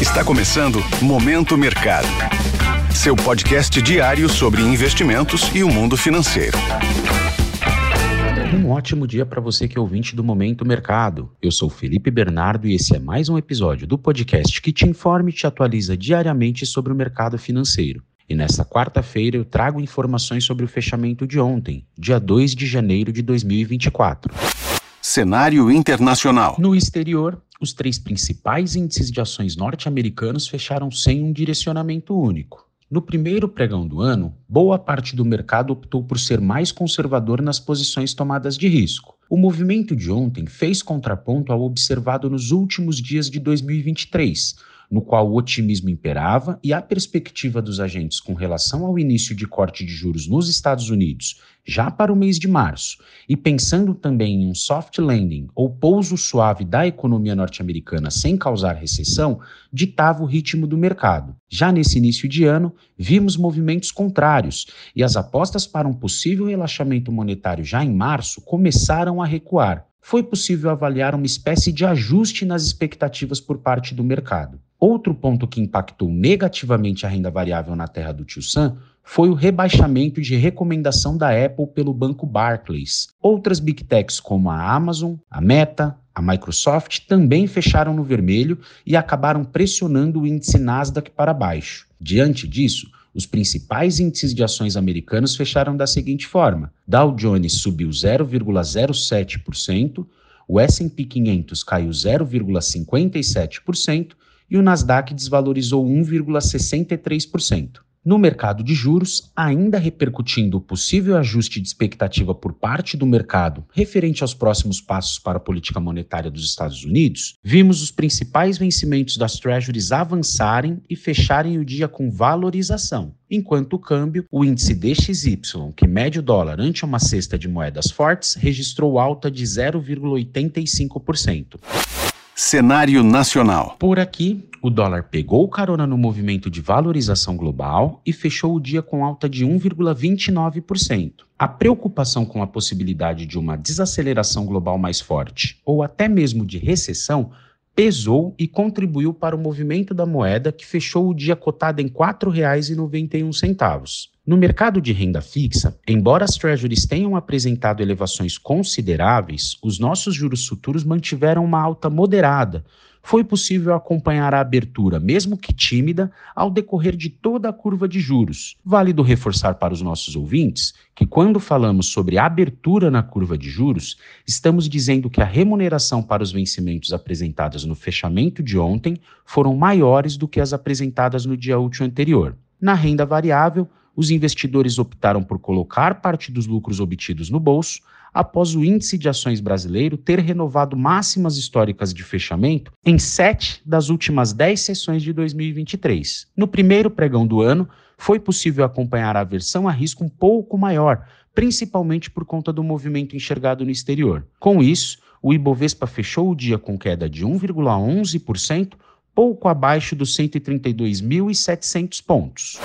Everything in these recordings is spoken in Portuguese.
Está começando Momento Mercado. Seu podcast diário sobre investimentos e o mundo financeiro. Um ótimo dia para você que é ouvinte do Momento Mercado. Eu sou Felipe Bernardo e esse é mais um episódio do podcast que te informa e te atualiza diariamente sobre o mercado financeiro. E nesta quarta-feira eu trago informações sobre o fechamento de ontem, dia 2 de janeiro de 2024. Cenário internacional. No exterior, os três principais índices de ações norte-americanos fecharam sem um direcionamento único. No primeiro pregão do ano, boa parte do mercado optou por ser mais conservador nas posições tomadas de risco. O movimento de ontem fez contraponto ao observado nos últimos dias de 2023, no qual o otimismo imperava e a perspectiva dos agentes com relação ao início de corte de juros nos Estados Unidos, já para o mês de março, e pensando também em um soft landing ou pouso suave da economia norte-americana sem causar recessão, ditava o ritmo do mercado. Já nesse início de ano, vimos movimentos contrários e as apostas para um possível relaxamento monetário já em março começaram a recuar. Foi possível avaliar uma espécie de ajuste nas expectativas por parte do mercado. Outro ponto que impactou negativamente a renda variável na terra do Tio Sam foi o rebaixamento de recomendação da Apple pelo banco Barclays. Outras big techs como a Amazon, a Meta, a Microsoft também fecharam no vermelho e acabaram pressionando o índice Nasdaq para baixo. Diante disso, os principais índices de ações americanos fecharam da seguinte forma: Dow Jones subiu 0,07%, o S&P 500 caiu 0,57% e o Nasdaq desvalorizou 1,63%. No mercado de juros, ainda repercutindo o possível ajuste de expectativa por parte do mercado referente aos próximos passos para a política monetária dos Estados Unidos, vimos os principais vencimentos das treasuries avançarem e fecharem o dia com valorização, enquanto o câmbio, o índice DXY, que mede o dólar ante uma cesta de moedas fortes, registrou alta de 0,85%. Cenário nacional. Por aqui, o dólar pegou carona no movimento de valorização global e fechou o dia com alta de 1,29%. A preocupação com a possibilidade de uma desaceleração global mais forte ou até mesmo de recessão pesou e contribuiu para o movimento da moeda, que fechou o dia cotada em R$ 4,91. No mercado de renda fixa, embora as treasuries tenham apresentado elevações consideráveis, os nossos juros futuros mantiveram uma alta moderada, foi possível acompanhar a abertura, mesmo que tímida, ao decorrer de toda a curva de juros. Válido reforçar para os nossos ouvintes que, quando falamos sobre abertura na curva de juros, estamos dizendo que a remuneração para os vencimentos apresentadas no fechamento de ontem foram maiores do que as apresentadas no dia útil anterior. Na renda variável, os investidores optaram por colocar parte dos lucros obtidos no bolso após o índice de ações brasileiro ter renovado máximas históricas de fechamento em sete das últimas dez sessões de 2023. No primeiro pregão do ano, foi possível acompanhar a aversão a risco um pouco maior, principalmente por conta do movimento enxergado no exterior. Com isso, o Ibovespa fechou o dia com queda de 1,11%, pouco abaixo dos 132.700 pontos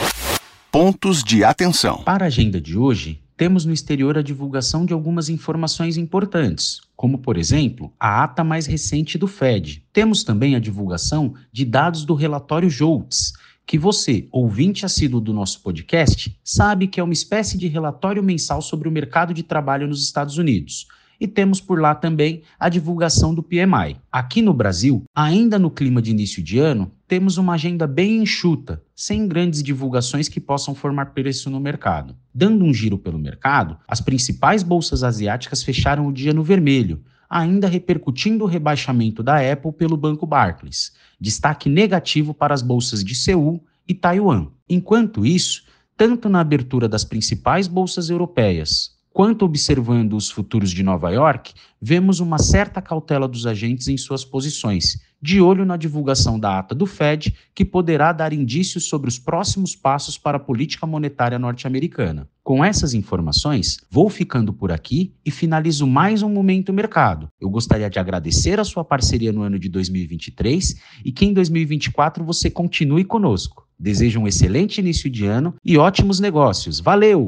pontos de atenção. Para a agenda de hoje, temos no exterior a divulgação de algumas informações importantes, como, por exemplo, a ata mais recente do Fed. Temos também a divulgação de dados do relatório JOLTS, que você, ouvinte assíduo do nosso podcast, sabe que é uma espécie de relatório mensal sobre o mercado de trabalho nos Estados Unidos e temos por lá também a divulgação do PMI. Aqui no Brasil, ainda no clima de início de ano, temos uma agenda bem enxuta, sem grandes divulgações que possam formar preço no mercado. Dando um giro pelo mercado, as principais bolsas asiáticas fecharam o dia no vermelho, ainda repercutindo o rebaixamento da Apple pelo banco Barclays. Destaque negativo para as bolsas de Seul e Taiwan. Enquanto isso, tanto na abertura das principais bolsas europeias Quanto observando os futuros de Nova York, vemos uma certa cautela dos agentes em suas posições, de olho na divulgação da ata do Fed, que poderá dar indícios sobre os próximos passos para a política monetária norte-americana. Com essas informações, vou ficando por aqui e finalizo mais um Momento Mercado. Eu gostaria de agradecer a sua parceria no ano de 2023 e que em 2024 você continue conosco. Desejo um excelente início de ano e ótimos negócios. Valeu!